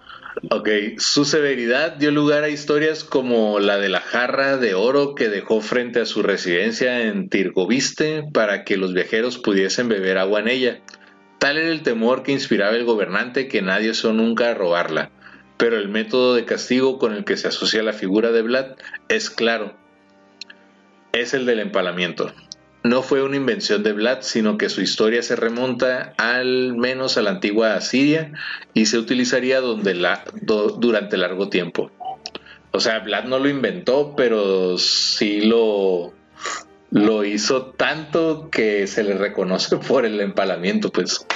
Ok, su severidad dio lugar a historias como la de la jarra de oro que dejó frente a su residencia en Tirgoviste para que los viajeros pudiesen beber agua en ella. Tal era el temor que inspiraba el gobernante que nadie osó nunca robarla. Pero el método de castigo con el que se asocia la figura de Vlad es claro. Es el del empalamiento. No fue una invención de Vlad, sino que su historia se remonta al menos a la antigua Asiria y se utilizaría durante largo tiempo. O sea, Vlad no lo inventó, pero sí lo, lo hizo tanto que se le reconoce por el empalamiento, pues.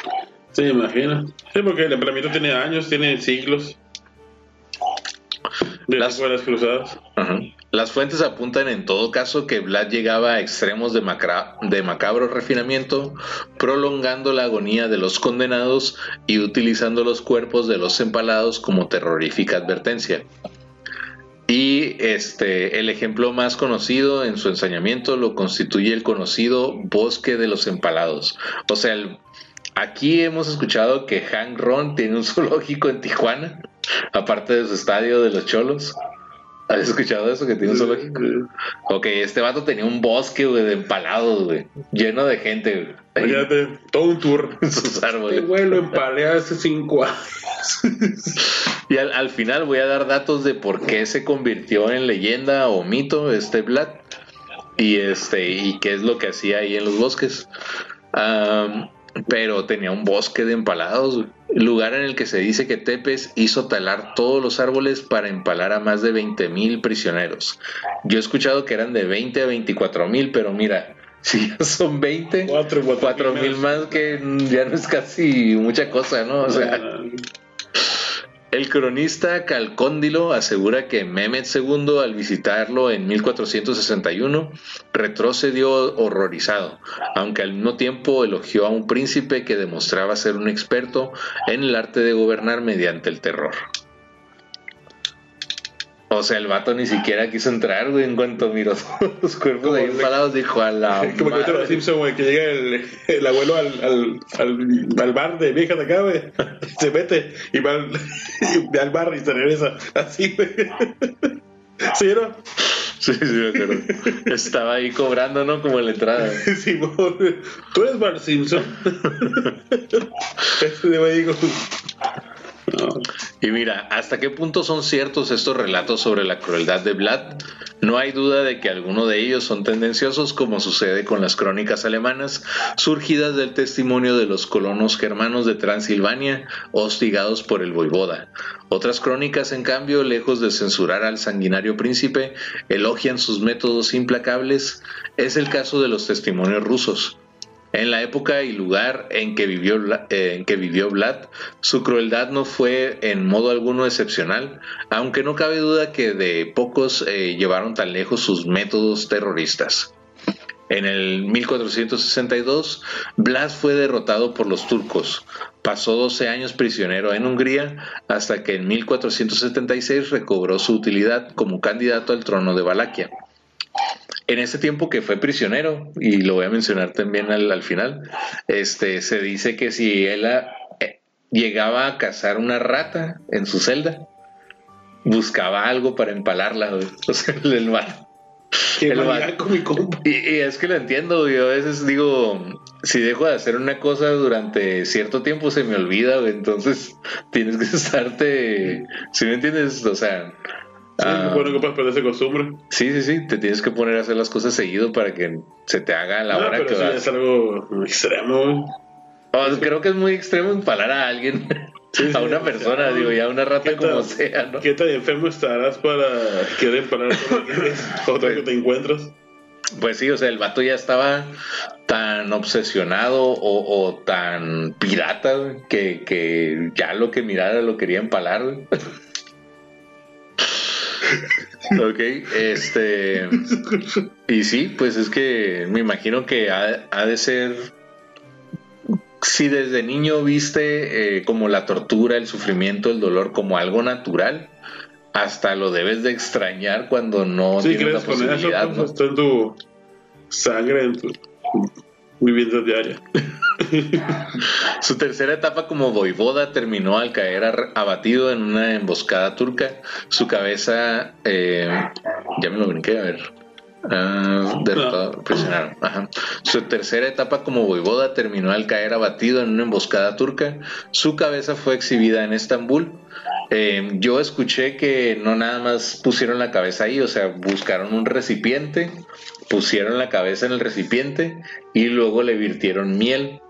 Sí, me imagino. Sí, porque el empleamiento tiene años, tiene siglos. De Las- cruzadas. Las fuentes apuntan en todo caso que Vlad llegaba a extremos de, macra- de macabro refinamiento, prolongando la agonía de los condenados y utilizando los cuerpos de los empalados como terrorífica advertencia. Y este, el ejemplo más conocido en su ensañamiento lo constituye el conocido Bosque de los Empalados. O sea, el- aquí hemos escuchado que Hank Ron tiene un zoológico en Tijuana, aparte de su estadio de los Cholos. ¿Has escuchado eso? Que tiene un zoológico. Ok, este vato tenía un bosque, güey, de empalados, güey. Lleno de gente, güey. ahí todo un tour. en sus Este árboles. güey lo empalé hace cinco años. Y al, al final voy a dar datos de por qué se convirtió en leyenda o mito este Vlad. Y este, y qué es lo que hacía ahí en los bosques. Pero tenía un bosque de empalados, güey. Lugar en el que se dice que Tepes hizo talar todos los árboles para empalar a más de 20 mil prisioneros. Yo he escuchado que eran de 20 a 24 mil, pero mira, si ya son 20, Cuatro, cuatro 4 mil mil más que ya no es casi mucha cosa, ¿no? O sea, el cronista Calcóndilo asegura que Mehmet II, al visitarlo en 1461, retrocedió horrorizado, aunque al mismo tiempo elogió a un príncipe que demostraba ser un experto en el arte de gobernar mediante el terror. O sea, el vato ni siquiera quiso entrar, güey, en cuanto miró todos los cuerpos ahí empalados, dijo a la Como que madre". los Simpson, güey, que llega el, el abuelo al, al, al, al bar de viejas acá, güey. Se mete y va al, y ve al bar y se regresa. Así, güey. ¿Sí, no? Sí, sí, me acuerdo. Estaba ahí cobrando, ¿no? Como la entrada. Simón, ¿tú eres Bar Simpson? Este de güey digo. Y mira, ¿hasta qué punto son ciertos estos relatos sobre la crueldad de Vlad? No hay duda de que algunos de ellos son tendenciosos, como sucede con las crónicas alemanas, surgidas del testimonio de los colonos germanos de Transilvania, hostigados por el voivoda. Otras crónicas, en cambio, lejos de censurar al sanguinario príncipe, elogian sus métodos implacables. Es el caso de los testimonios rusos. En la época y lugar en que vivió, eh, en que vivió Vlad, su crueldad no fue en modo alguno excepcional, aunque no cabe duda que de pocos eh, llevaron tan lejos sus métodos terroristas. En el 1462, Vlad fue derrotado por los turcos. Pasó 12 años prisionero en Hungría hasta que en 1476 recobró su utilidad como candidato al trono de Valaquia. En ese tiempo que fue prisionero, y lo voy a mencionar también al, al final, este, se dice que si él eh, llegaba a cazar una rata en su celda, buscaba algo para empalarla, güey. O sea, el, el vato. Qué El maníaco, mi compa. Y, y es que lo entiendo, güey. A veces digo, si dejo de hacer una cosa durante cierto tiempo se me olvida, güey. Entonces tienes que estarte, si me entiendes? O sea, ah, bueno, que puedes perder esa costumbre. sí, sí, sí, te tienes que poner a hacer las cosas seguido para que se te haga a la Ah, hora pero que eso ya vas. es algo extremo. Oh, creo que es muy extremo empalar a alguien, Sí, a una persona, digo, ya a una rata ¿qué como sea, ¿no? ¿Qué tan enfermo estarás para querer parar otra que te encuentras? Pues sí, o sea, el vato ya estaba tan obsesionado o, o tan pirata que, que ya lo que mirara lo quería empalar. ok, este. Y sí, pues es que me imagino que ha, ha de ser si desde niño viste eh, como la tortura, el sufrimiento, el dolor como algo natural, hasta lo debes de extrañar cuando no Sí, tienes la posibilidad, ¿no? está en tu sangre, en tu vivienda diaria. Su tercera etapa como voivoda terminó al caer abatido en una emboscada turca. Su cabeza, eh, ya me lo brinqué, a ver. Ah, derrotado, prisionero. Ajá. Su tercera etapa como voivoda terminó al caer abatido en una emboscada turca. Su cabeza fue exhibida en Estambul. Eh, yo escuché que no nada más pusieron la cabeza ahí, o sea, buscaron un recipiente, pusieron la cabeza en el recipiente y luego le virtieron miel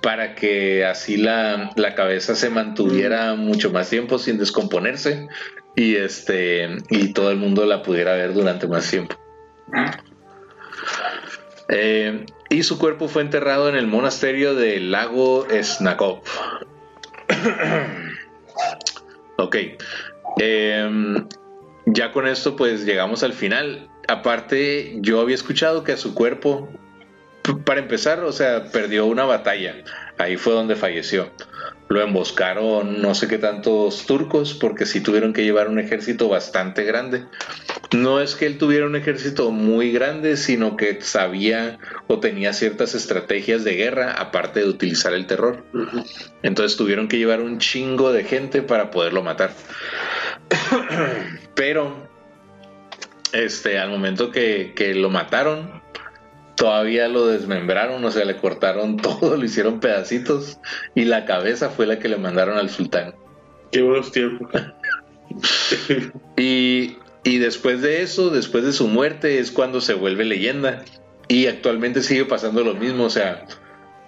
para que así la, la cabeza se mantuviera mucho más tiempo sin descomponerse y este y todo el mundo la pudiera ver durante más tiempo. Eh, y su cuerpo fue enterrado en el monasterio del lago Snakov. ok. Em, ya con esto pues llegamos al final. Aparte, yo había escuchado que a su cuerpo, para empezar, o sea, perdió una batalla. Ahí fue donde falleció. Lo emboscaron no sé qué tantos turcos porque sí tuvieron que llevar un ejército bastante grande. No es que él tuviera un ejército muy grande, sino que sabía o tenía ciertas estrategias de guerra aparte de utilizar el terror. Entonces tuvieron que llevar un chingo de gente para poderlo matar. Pero, este, al momento que, que lo mataron, todavía lo desmembraron, o sea, le cortaron todo, lo hicieron pedacitos y la cabeza fue la que le mandaron al sultán. Qué buenos tiempos. Y, y después de eso, después de su muerte, es cuando se vuelve leyenda. Y actualmente sigue pasando lo mismo, o sea,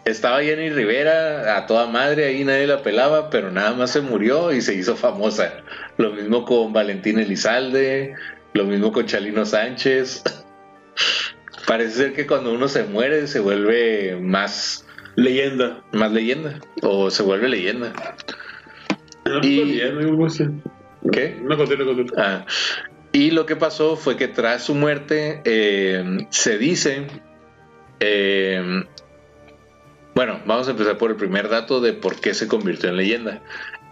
estaba Jenny Rivera a toda madre, ahí nadie la pelaba, pero nada más se murió y se hizo famosa. Lo mismo con Valentín Elizalde, lo mismo con Chalino Sánchez. Parece ser que cuando uno se muere se vuelve más, Leyenda. más leyenda, o se vuelve leyenda. No, Y-. ¿Qué? No. Ah, y lo que pasó fue que tras su muerte eh, se dice, eh, bueno, vamos a empezar por el primer dato de por qué se convirtió en leyenda.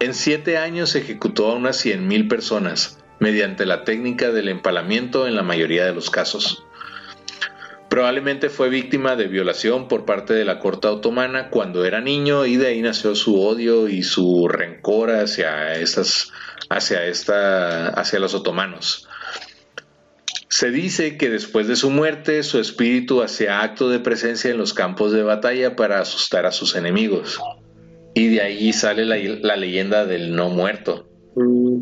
En siete años ejecutó a unas 100.000 personas mediante la técnica del empalamiento en la mayoría de los casos. Probablemente fue víctima de violación por parte de la corte otomana cuando era niño y de ahí nació su odio y su rencor hacia estas, hacia esta, hacia los otomanos. Se dice que después de su muerte su espíritu hacía acto de presencia en los campos de batalla para asustar a sus enemigos. Y de ahí sale la, leyenda del no muerto. Mm.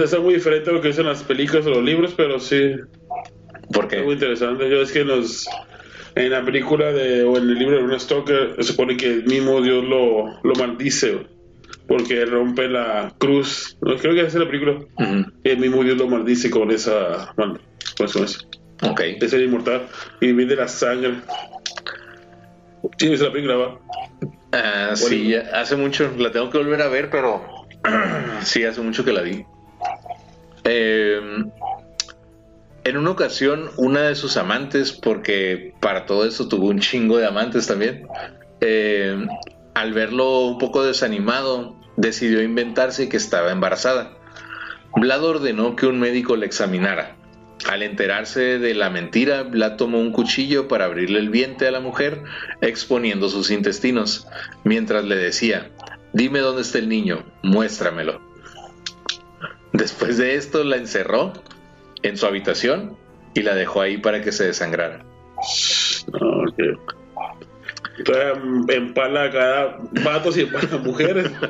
Está muy diferente a lo que dicen las películas o los libros, pero sí, Porque es muy interesante. Yo es que los, en la película de, o en el libro de Bram Stoker se supone que el mismo Dios lo, lo maldice porque rompe la cruz. No, creo que es la película. Ujú, El mismo Dios lo maldice con esa. Bueno, con eso. ok. De ser inmortal y vivir de la sangre. Sí, es la película, va. Ah, sí, hace mucho, la tengo que volver a ver, pero sí, hace mucho que la vi. Eh, en una ocasión, una de sus amantes, porque para todo esto tuvo un chingo de amantes también, eh, al verlo un poco desanimado, decidió inventarse que estaba embarazada. Vlad ordenó que un médico le examinara. Al enterarse de la mentira, Vlad tomó un cuchillo para abrirle el vientre a la mujer, exponiendo sus intestinos, mientras le decía, dime dónde está el niño, muéstramelo. Después de esto la encerró en su habitación y la dejó ahí para que se desangrara. Empala a cada vatos y empala a mujeres.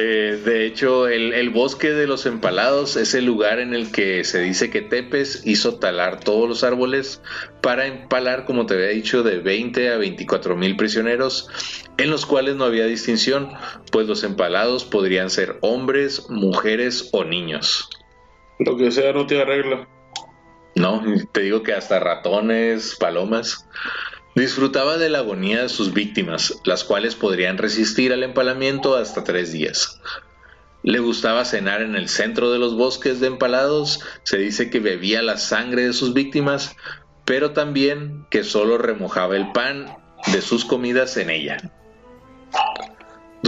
Eh, de hecho, el, el bosque de los empalados es el lugar en el que se dice que Tepes hizo talar todos los árboles para empalar, como te había dicho, de 20 a 24 mil prisioneros, en los cuales no había distinción, pues los empalados podrían ser hombres, mujeres o niños. Lo que sea no tiene regla. No, te digo que hasta ratones, palomas. Disfrutaba de la agonía de sus víctimas, las cuales podrían resistir al empalamiento hasta tres días. Le gustaba cenar en el centro de los bosques de empalados, se dice que bebía la sangre de sus víctimas pero también que solo remojaba el pan de sus comidas en ella.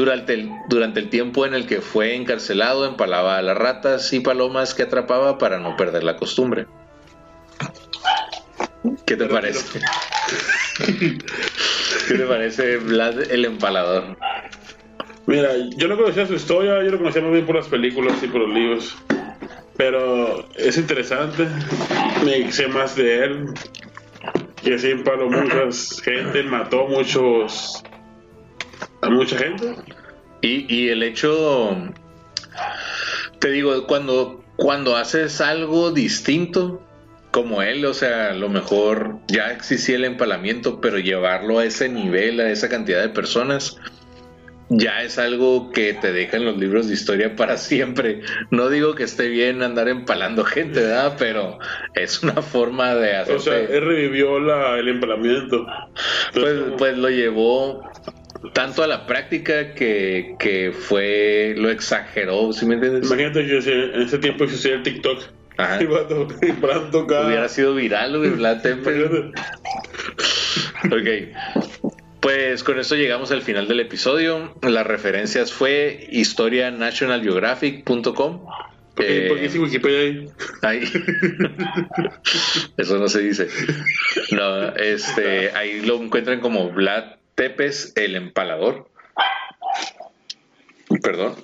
Durante el, durante el tiempo en el que fue encarcelado, empalaba a las ratas y palomas que atrapaba para no perder la costumbre. ¿Qué te parece? ¿Qué te parece Vlad el empalador? Mira, yo no conocía su historia, yo lo conocía más bien por las películas y por los libros. Pero es interesante, me sé más de él. Que sí empaló muchas gente, mató muchos. A mucha gente. Y, y el hecho, te digo, cuando, cuando haces algo distinto, como él, o sea, a lo mejor ya existía el empalamiento, pero llevarlo a ese nivel, a esa cantidad de personas, ya es algo que te deja en los libros de historia para siempre. No digo que esté bien andar empalando gente, ¿verdad? Pero es una forma de hacer. O sea, él revivió la, el empalamiento. Pues, pues lo llevó tanto a la práctica que, que fue, lo exageró, ¿sí me entiendes? imagínate que si en ese tiempo existía el TikTok. Ajá. Y empalando cada- Hubiera sido viral, güey, Vlad. Ok. Pues con esto llegamos al final del episodio. Las referencias fue historianationalgeographic.com. ¿Por qué, Eh, por qué Wikipedia ahí. Eso no se dice. No, este, ahí lo encuentran como Vlad Tepes, el empalador. Perdón.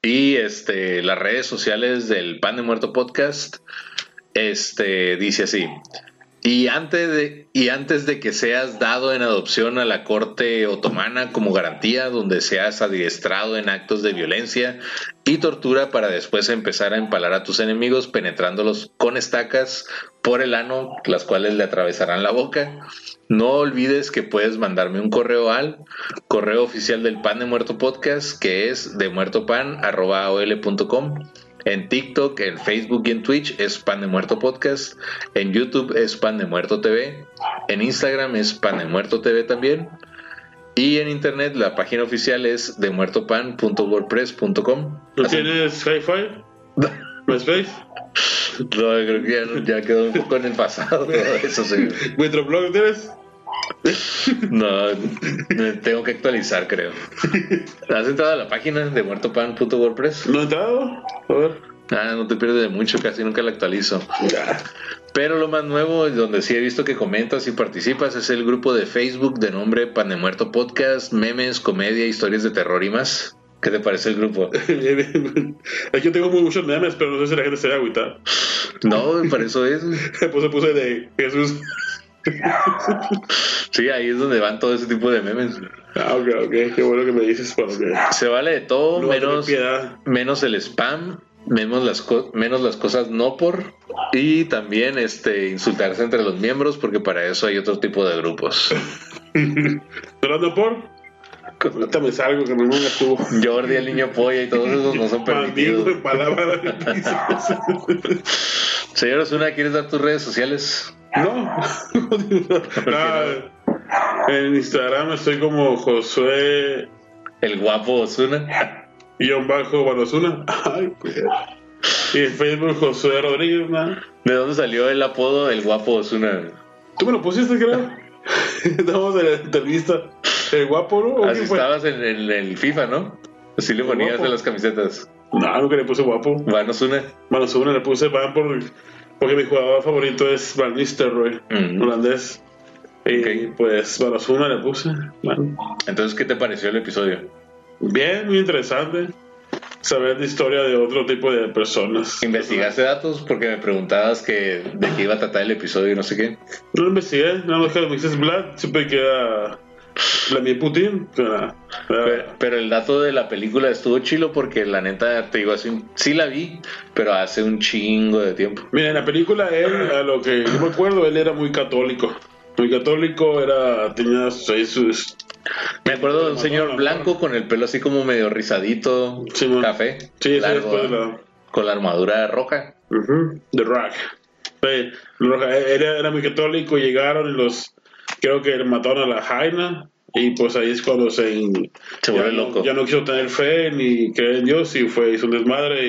Y este, las redes sociales del Pan de Muerto Podcast, este, dice así. Y antes, de, y antes de que seas dado en adopción a la corte otomana como garantía, donde seas adiestrado en actos de violencia y tortura para después empezar a empalar a tus enemigos penetrándolos con estacas por el ano, las cuales le atravesarán la boca. No olvides que puedes mandarme un correo al correo oficial del Pan de Muerto Podcast, que es de muertopan.com. En TikTok, en Facebook y en Twitch es Pan de Muerto Podcast. En YouTube es Pan de Muerto TV. En Instagram es Pan de Muerto TV también. Y en internet la página oficial es demuertopan.wordpress.com. ¿No Así- tienes hi-fi? ¿MySpace? No, creo que ya, ya quedó un poco en el pasado todo eso, señor. ¿Metroblog tienes? No, tengo que actualizar, creo. ¿Has entrado a la página de muertopan.wordpress? ¿No he entrado? A ver. Ah, no te pierdes de mucho, casi nunca la actualizo. Pero lo más nuevo, donde sí he visto que comentas y participas, es el grupo de Facebook de nombre Pan de Muerto Podcast, memes, comedia, historias de terror y más. ¿Qué te parece el grupo? Aquí yo tengo muy muchos memes, pero no sé si la gente se va a agüitar. No, para eso es. Pues puse de Jesús. Sí, ahí es donde van todo ese tipo de memes. Ah, ok, ok. Qué bueno que me dices que Se vale de todo, no menos, menos el spam, menos las, menos las cosas no por, y también este insultarse entre los miembros, porque para eso hay otro tipo de grupos. ¿Llorando por? Ahorita me salgo que me ponga tú. Jordi, el niño polla y todos esos no son permitidos. palabras. Señor Osuna, ¿quieres dar tus redes sociales? No. no. En Instagram estoy como Josué El guapo Osuna. guion bajo Balosuna. Ay, pues. Y en Facebook Josué Rodríguez, ¿no? ¿De dónde salió el apodo El guapo Osuna? ¿Tú me lo pusiste, creo? Estamos en la entrevista. El guapo, ¿no? ¿O Así estabas en, en el FIFA, ¿no? Así le ponías en las camisetas. No, nunca le puse guapo. Van Osuna. Le puse Van por, porque mi jugador favorito es Van Nistelrooy, holandés. Y pues Balosuna le puse. Bueno, Entonces, ¿qué te pareció el episodio? bien, muy interesante saber la historia de otro tipo de personas. ¿Investigaste datos? Porque me preguntabas que de qué iba a tratar el episodio y no sé qué. No lo investigué, nada más que me dices Vlad, siempre queda Vladimir Putin. Pero, pero el dato de la película estuvo chilo porque la neta, te digo, hace un- sí la vi, pero hace un chingo de tiempo. Mira, en la película él, a lo que yo me acuerdo, él era muy católico. Muy católico, era, tenía ahí sus... Me acuerdo de un señor blanco con el pelo así como medio rizadito, Sí, café, Sí, largo, de la... con la armadura roja. The Rock. Sí, Rock, era, era muy católico, llegaron y los... Creo que mataron a la Jaina y pues ahí es cuando se... Se ya vuelve loco. Ya no quiso tener fe ni creer en Dios y fue hizo un desmadre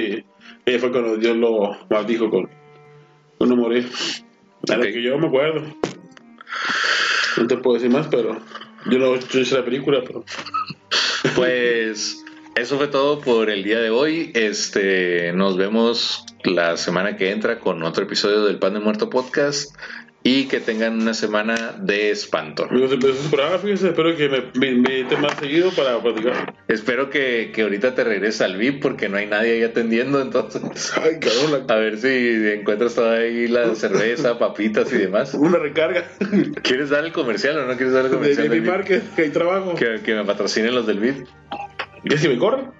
y, y fue cuando Dios lo maldijo con uno morir. A lo Ok. que yo me acuerdo. No te puedo decir más, pero yo no yo hice la película, pero Pues eso fue todo por el día de hoy. Este, nos vemos la semana que entra con otro episodio del Pan de Muerto Podcast y que tengan una semana de espanto. fíjense, espero que me, me invite más seguido para platicar. Espero que, que ahorita te regreses al VIP porque no hay nadie ahí atendiendo, entonces Ay, cabrón, la- a ver si encuentras toda ahí la cerveza, papitas y demás. una recarga ¿Quieres dar el comercial o no quieres dar el comercial de mi que hay trabajo. Que, que me patrocinen los del VIP. ¿Y si me corren?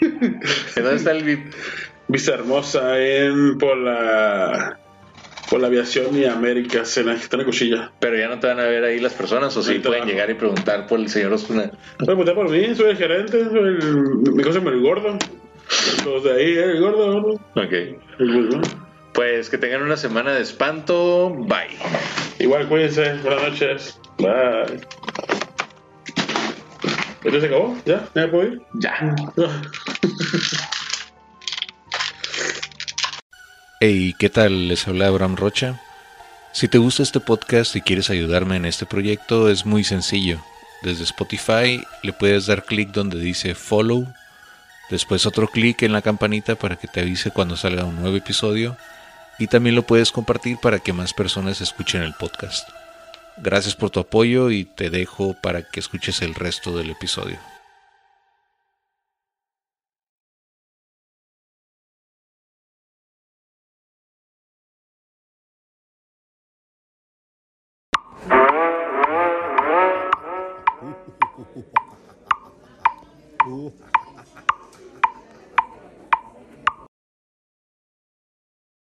¿En dónde está el VIP? Vista Hermosa en por por la aviación y Américas en la, está en la cuchilla. Pero ya no te van a ver ahí las personas o sí Ahorita pueden llegar y preguntar por el señor Osuna. Votar por mí, soy el gerente, soy el, mi cosa es el gordo. Los de ahí, eh, el gordo, gordo. Ok. El gordo. Pues que tengan una semana de espanto. Bye. Igual cuídense, buenas noches. Bye. ¿Esto se acabó? ¿Ya? ¿Ya me puedo ir? Ya. Hey, ¿qué tal? Les habla Abraham Rocha. Si te gusta este podcast y quieres ayudarme en este proyecto, es muy sencillo. Desde Spotify le puedes dar clic donde dice follow, después otro clic en la campanita para que te avise cuando salga un nuevo episodio y también lo puedes compartir para que más personas escuchen el podcast. Gracias por tu apoyo y te dejo para que escuches el resto del episodio.